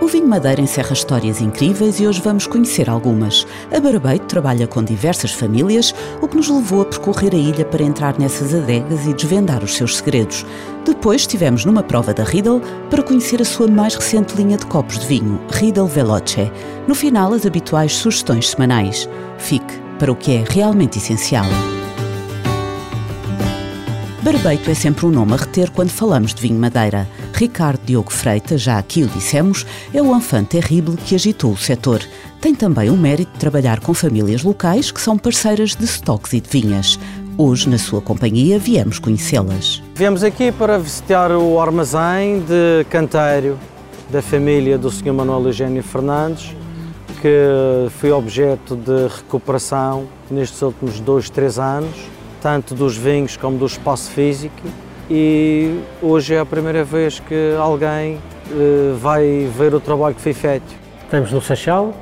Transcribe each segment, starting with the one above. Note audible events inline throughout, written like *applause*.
O Vinho Madeira encerra histórias incríveis e hoje vamos conhecer algumas. A Barbeito trabalha com diversas famílias, o que nos levou a percorrer a ilha para entrar nessas adegas e desvendar os seus segredos. Depois estivemos numa prova da Riedel para conhecer a sua mais recente linha de copos de vinho, Riedel Veloce. No final, as habituais sugestões semanais. Fique para o que é realmente essencial. Barbeito é sempre um nome a reter quando falamos de vinho madeira. Ricardo Diogo Freitas, já aqui o dissemos, é o enfant terrível que agitou o setor. Tem também o mérito de trabalhar com famílias locais que são parceiras de estoques e de vinhas. Hoje, na sua companhia, viemos conhecê-las. Viemos aqui para visitar o armazém de canteiro da família do Sr. Manuel Eugênio Fernandes, que foi objeto de recuperação nestes últimos dois, três anos, tanto dos vinhos como do espaço físico e hoje é a primeira vez que alguém uh, vai ver o trabalho que foi feito. Estamos no Seixal,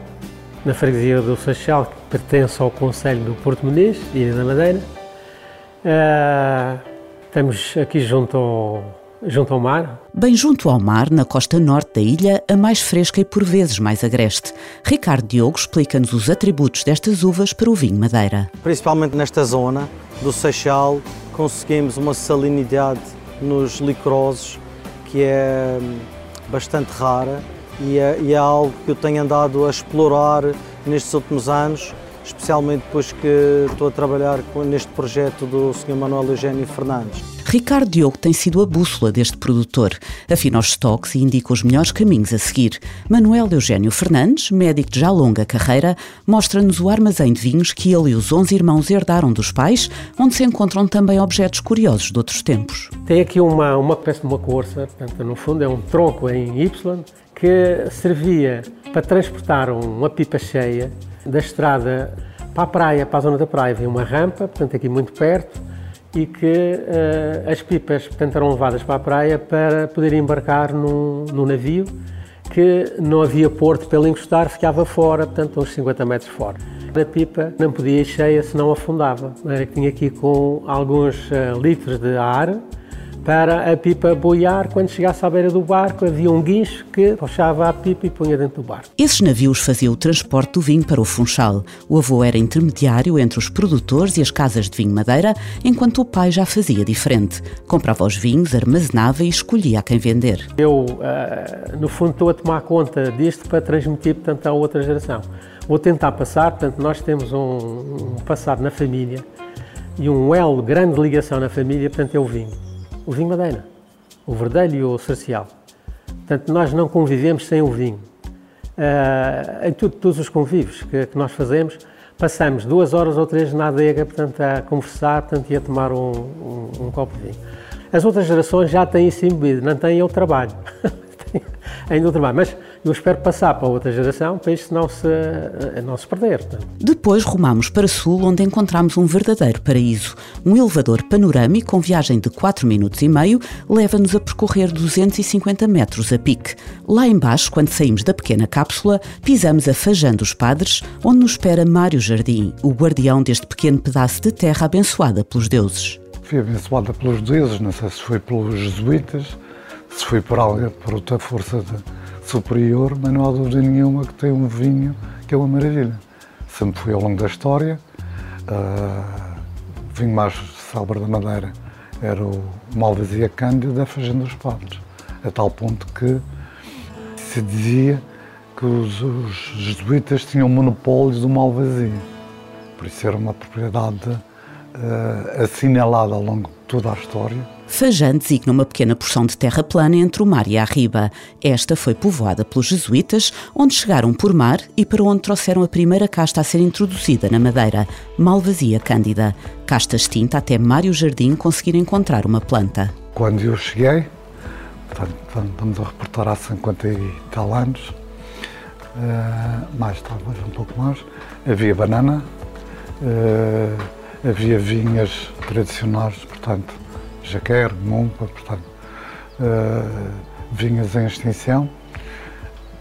na freguesia do Seixal, que pertence ao Conselho do Porto Muniz, Ilha da Madeira. Uh, estamos aqui junto ao, junto ao mar. Bem junto ao mar, na costa norte da ilha, a mais fresca e por vezes mais agreste. Ricardo Diogo explica-nos os atributos destas uvas para o vinho Madeira. Principalmente nesta zona do Seixal, conseguimos uma salinidade nos licorosos que é hum, bastante rara e é, e é algo que eu tenho andado a explorar nestes últimos anos especialmente depois que estou a trabalhar neste projeto do Sr. Manuel Eugênio Fernandes. Ricardo Diogo tem sido a bússola deste produtor, afina os estoques e indica os melhores caminhos a seguir. Manuel Eugênio Fernandes, médico de já longa carreira, mostra-nos o armazém de vinhos que ele e os 11 irmãos herdaram dos pais, onde se encontram também objetos curiosos de outros tempos. Tem aqui uma, uma peça de uma corça, portanto, no fundo é um tronco em Y, que servia para transportar uma pipa cheia da estrada para a praia, para a zona da praia, havia uma rampa, portanto aqui muito perto, e que uh, as pipas portanto, eram levadas para a praia para poder embarcar num, navio que não havia porto ele encostar, ficava fora, portanto uns 50 metros fora. A pipa não podia ir cheia, senão afundava. Era que tinha aqui com alguns uh, litros de ar, para a pipa boiar. Quando chegasse à beira do barco, havia um guincho que puxava a pipa e punha dentro do barco. Esses navios faziam o transporte do vinho para o Funchal. O avô era intermediário entre os produtores e as casas de vinho madeira, enquanto o pai já fazia diferente. Comprava os vinhos, armazenava e escolhia a quem vender. Eu, no fundo, estou a tomar conta disto para transmitir, portanto, à outra geração. Vou tentar passar, portanto, nós temos um, um passado na família e um elo grande de ligação na família, portanto, é o vinho o vinho Madeira, o verdelho e o social. Portanto, nós não convivemos sem o vinho. Uh, em tudo, todos os convívios que, que, nós fazemos, passamos duas horas ou três na adega, portanto, a conversar portanto, e a tomar um, um, um copo de vinho. As outras gerações já têm isso embebido, não têm o trabalho. *laughs* ainda o trabalho. Mas eu espero passar para outra geração para isto não se, eh, não se perder. Depois rumamos para sul, onde encontramos um verdadeiro paraíso. Um elevador panorâmico com viagem de 4 minutos e meio leva-nos a percorrer 250 metros a pique. Lá embaixo, quando saímos da pequena cápsula, pisamos a Fajã dos Padres, onde nos espera Mário Jardim, o guardião deste pequeno pedaço de terra abençoada pelos deuses. Fui abençoada pelos deuses, não sei se foi pelos jesuítas, se foi por alguém, por outra força superior, mas não há dúvida nenhuma que tem um vinho que é uma maravilha. Sempre foi ao longo da história. Uh, o vinho mais célebre da Madeira era o Malvasia Cândido da Fazenda dos Padres, a tal ponto que se dizia que os, os jesuítas tinham monopólio do Malvasia. Por isso era uma propriedade uh, assinalada ao longo toda a história Fajã designa uma pequena porção de terra plana entre o mar e a riba. Esta foi povoada pelos jesuítas, onde chegaram por mar e para onde trouxeram a primeira casta a ser introduzida na Madeira, Malvasia cândida. Casta extinta até Mário Jardim conseguir encontrar uma planta. Quando eu cheguei, portanto, estamos a reportar há 50 e tal anos, uh, mais talvez um pouco mais, havia banana, Uh, havia vinhas tradicionais, portanto, jaquer, mumpa, portanto, uh, vinhas em extinção.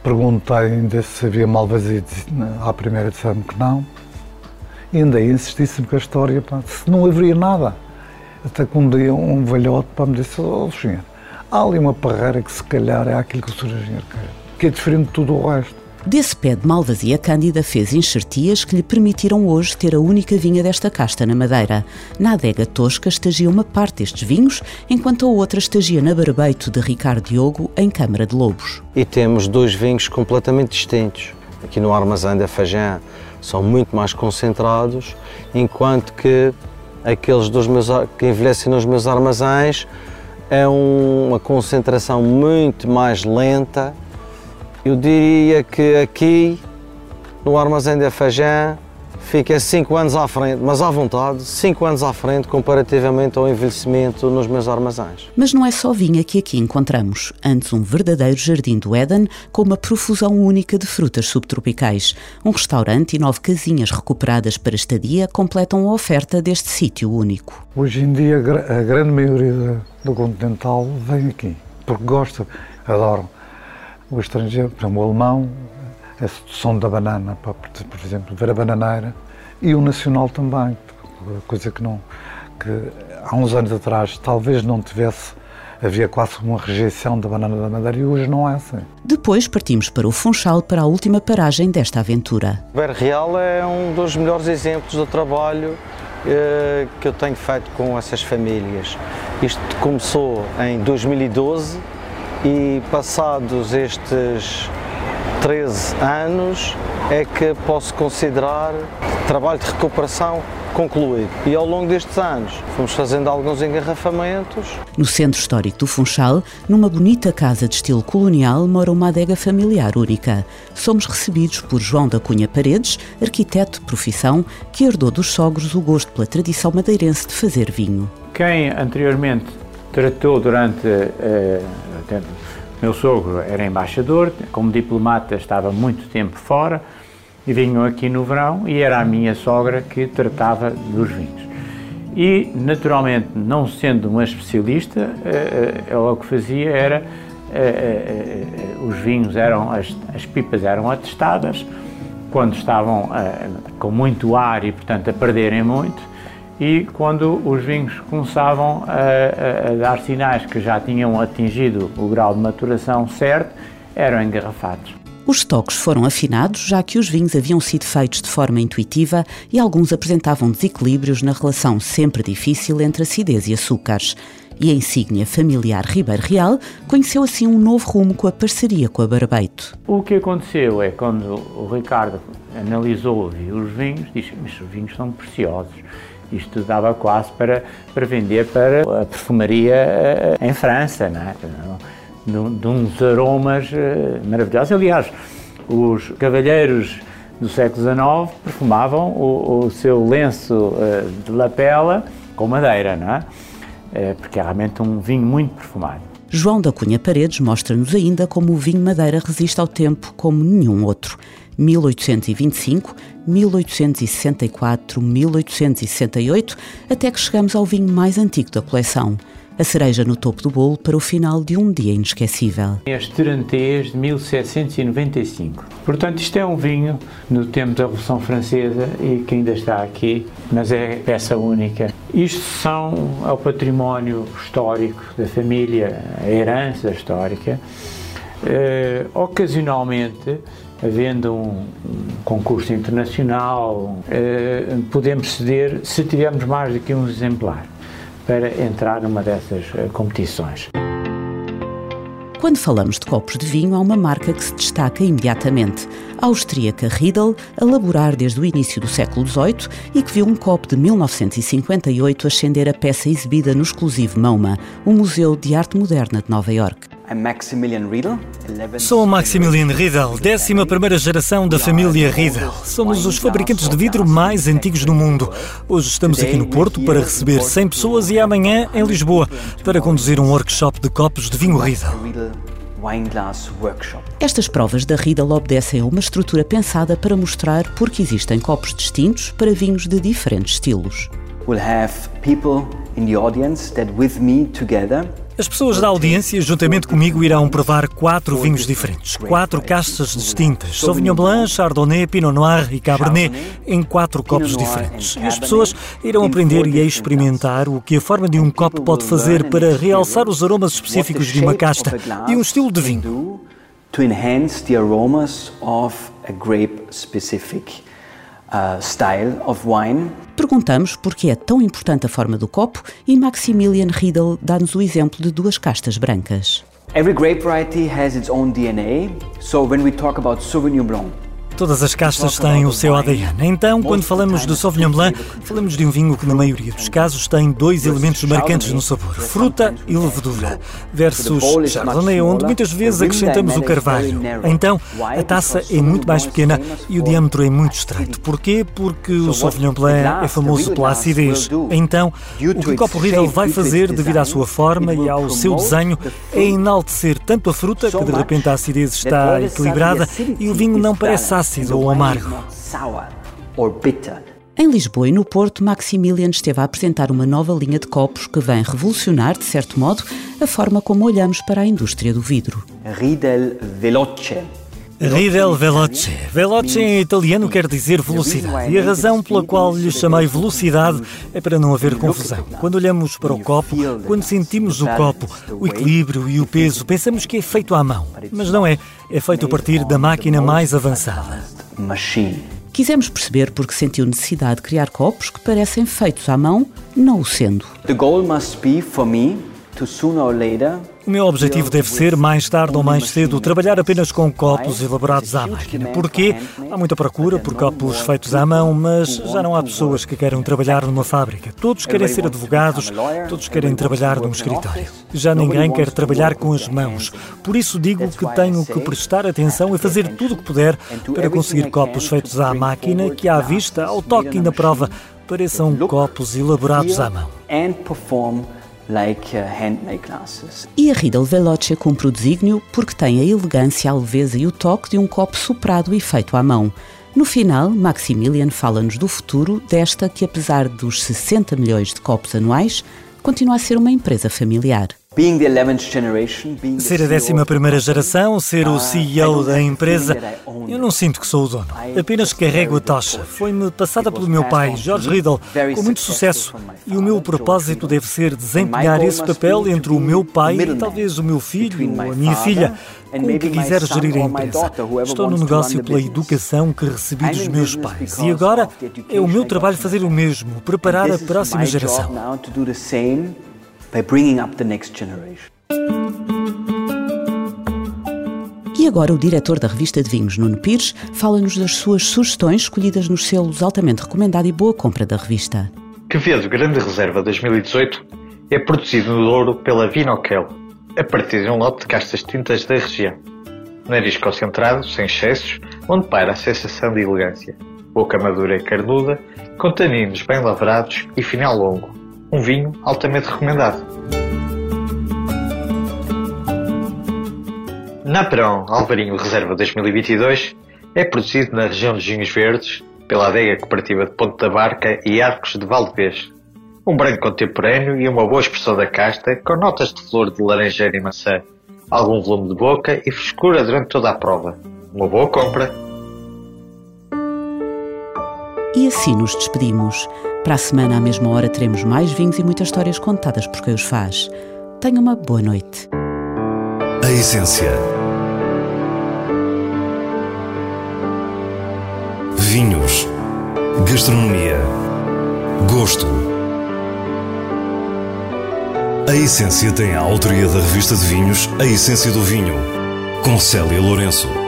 Perguntei ainda se havia malvazidos à primeira disseram que não. E ainda insistíssemos com a história, pá, se não haveria nada. Até que um dia um velhote pá, me disse, oh senhor, há ali uma parreira que se calhar é aquilo que o senhor engenheiro quer, que é diferente de tudo o resto. Desse pé de malvazia, Cândida fez enxertias que lhe permitiram hoje ter a única vinha desta casta na Madeira. Na adega tosca estagia uma parte destes vinhos, enquanto a outra estagia na Barbeito de Ricardo Diogo, em Câmara de Lobos. E temos dois vinhos completamente distintos. Aqui no armazém da Fajã são muito mais concentrados, enquanto que aqueles dos meus, que envelhecem nos meus armazéns é uma concentração muito mais lenta eu diria que aqui, no armazém de Afajã, fica 5 anos à frente, mas à vontade, 5 anos à frente comparativamente ao envelhecimento nos meus armazéns. Mas não é só vinha que aqui encontramos, antes um verdadeiro jardim do Éden com uma profusão única de frutas subtropicais. Um restaurante e nove casinhas recuperadas para estadia completam a oferta deste sítio único. Hoje em dia a grande maioria do continental vem aqui, porque gosta, adoram o estrangeiro, por exemplo, o alemão, a sedução da banana, por exemplo, ver a bananeira, e o nacional também, coisa que não que há uns anos atrás talvez não tivesse havia quase uma rejeição da banana da Madeira e hoje não é assim. Depois partimos para o Funchal para a última paragem desta aventura. O Ber Real é um dos melhores exemplos do trabalho eh, que eu tenho feito com essas famílias. Isto começou em 2012 e passados estes 13 anos é que posso considerar trabalho de recuperação concluído. E ao longo destes anos fomos fazendo alguns engarrafamentos. No centro histórico do Funchal, numa bonita casa de estilo colonial, mora uma adega familiar única. Somos recebidos por João da Cunha Paredes, arquiteto de profissão, que herdou dos sogros o gosto pela tradição madeirense de fazer vinho. Quem anteriormente tratou durante uh, meu sogro era embaixador, como diplomata estava muito tempo fora e vinham aqui no verão e era a minha sogra que tratava dos vinhos. E, naturalmente, não sendo uma especialista, eh, eh, ela o que fazia era, eh, os vinhos eram, as, as pipas eram atestadas, quando estavam com muito ar e, portanto, a perderem muito, e quando os vinhos começavam a, a, a, dar sinais que já tinham atingido o grau de maturação certo, eram engarrafados. Os estoques foram afinados, já que os vinhos haviam sido feitos de forma intuitiva e alguns apresentavam desequilíbrios na relação sempre difícil entre acidez e açúcares. E a insígnia familiar Ribeiro Real conheceu assim um novo rumo com a parceria com a Barbeito. O que aconteceu é quando o Ricardo analisou os vinhos, disse: Mas os vinhos são preciosos isto dava quase para, para vender para a perfumaria eh, em França, não é? de, de uns aromas eh, maravilhosos. Aliás, os cavalheiros do século XIX perfumavam o, o seu lenço eh, de lapela com madeira, não é? Porque é realmente um vinho muito perfumado. João da Cunha Paredes mostra-nos ainda como o vinho madeira resiste ao tempo como nenhum outro. 1825, 1864, 1868, até que chegamos ao vinho mais antigo da coleção. A cereja no topo do bolo para o final de um dia inesquecível. Este Terantês de 1795. Portanto, isto é um vinho no tempo da Revolução Francesa e que ainda está aqui, mas é peça única. Isto são, o património histórico da família, a herança histórica. Uh, ocasionalmente, havendo um, concurso internacional, uh, podemos ceder se tivermos mais do que um exemplar para entrar numa dessas uh, competições. Quando falamos de copos de vinho, há uma marca que se destaca imediatamente. A austríaca Riedel, a laborar desde o início do século XVIII e que viu um copo de 1958 ascender a peça exibida no exclusivo MoMA, o Museu de Arte Moderna de Nova York. Sou Maximilian Riedel, 11 geração da família Riedel. Somos os fabricantes de vidro mais antigos do mundo. Hoje estamos aqui no Porto para receber 100 pessoas e amanhã em Lisboa para conduzir um workshop de copos de vinho Riedel. Estas provas da Riedel obedecem a uma estrutura pensada para mostrar porque existem copos distintos para vinhos de diferentes estilos. We'll have people in the audience that with me together as pessoas da audiência, juntamente comigo, irão provar quatro vinhos diferentes, quatro castas distintas: Sauvignon Blanc, Chardonnay, Pinot Noir e Cabernet, em quatro copos diferentes. E as pessoas irão aprender e experimentar o que a forma de um copo pode fazer para realçar os aromas específicos de uma casta e um estilo de vinho. To enhance the aromas of a grape specific uh, style of wine. Perguntamos por que é tão importante a forma do copo e Maximilian Riedel dá-nos o exemplo de duas castas brancas. Every grape variety has its own DNA. So when we talk about Sauvignon Blanc, Todas as castas têm o seu ADN. Então, quando falamos de Sauvignon Blanc, falamos de um vinho que, na maioria dos casos, tem dois elementos marcantes no sabor: fruta e levedura, versus Chardonnay, onde muitas vezes acrescentamos o carvalho. Então, a taça é muito mais pequena e o diâmetro é muito estreito. Porquê? Porque o Sauvignon Blanc é famoso pela acidez. Então, o que o copo Riedel vai fazer, devido à sua forma e ao seu desenho, é enaltecer tanto a fruta, que de repente a acidez está equilibrada, e o vinho não parece ácido ácido ou amargo. Em Lisboa e no Porto, Maximilian esteve a apresentar uma nova linha de copos que vem revolucionar, de certo modo, a forma como olhamos para a indústria do vidro. Riedel Veloce Riedel Veloce. Veloce em italiano quer dizer velocidade. E a razão pela qual lhe chamei velocidade é para não haver confusão. Quando olhamos para o copo, quando sentimos o copo, o equilíbrio e o peso, pensamos que é feito à mão. Mas não é. É feito a partir da máquina mais avançada. Quisemos perceber porque sentiu necessidade de criar copos que parecem feitos à mão, não o sendo. The goal must be for me o meu objetivo deve ser, mais tarde ou mais cedo, trabalhar apenas com copos elaborados à máquina. Porquê? Há muita procura por copos feitos à mão, mas já não há pessoas que queiram trabalhar numa fábrica. Todos querem ser advogados, todos querem trabalhar num escritório. Já ninguém quer trabalhar com as mãos. Por isso digo que tenho que prestar atenção e fazer tudo o que puder para conseguir copos feitos à máquina que, à vista, ao toque e na prova, pareçam copos elaborados à mão like uh, handmade glasses. E a Riedel Veloce cumpre o desígnio porque tem a elegância, a leveza e o toque de um copo soprado e feito à mão. No final, Maximilian fala-nos do futuro desta que, apesar dos 60 milhões de copos anuais, continua a ser uma empresa familiar. Ser a décima primeira geração, ser o CEO da empresa, eu não sinto que sou o dono. Apenas carrego a tocha. Foi-me passada pelo meu pai, George Riddle, com muito sucesso. E o meu propósito deve ser desempenhar esse papel entre o meu pai e talvez o meu filho ou a minha filha, com o que quiser gerir a empresa. Estou no negócio pela educação que recebi dos meus pais. E agora é o meu trabalho fazer o mesmo, preparar a próxima geração by bringing up the next generation. E agora o diretor da revista de vinhos, Nuno Pires, fala-nos das suas sugestões escolhidas nos selos altamente recomendado e boa compra da revista. Quevedo Grande Reserva 2018 é produzido no Douro pela Vinoquel, a partir de um lote de castas tintas da região. Nariz concentrado, sem excessos, onde paira a sensação de elegância. Boca madura e carnuda, com taninos bem lavrados e final longo um vinho altamente recomendado. Naperão Alvarinho Reserva 2022 é produzido na região dos Vinhos Verdes pela adega cooperativa de Ponte da Barca e Arcos de Valdevez. Um branco contemporâneo e uma boa expressão da casta com notas de flor de laranjeira e maçã, algum volume de boca e frescura durante toda a prova. Uma boa compra! E assim nos despedimos. Para a semana, à mesma hora, teremos mais vinhos e muitas histórias contadas por quem os faz. Tenha uma boa noite. A essência. Vinhos. Gastronomia. Gosto. A essência tem a autoria da revista de vinhos A Essência do Vinho, com Célia Lourenço.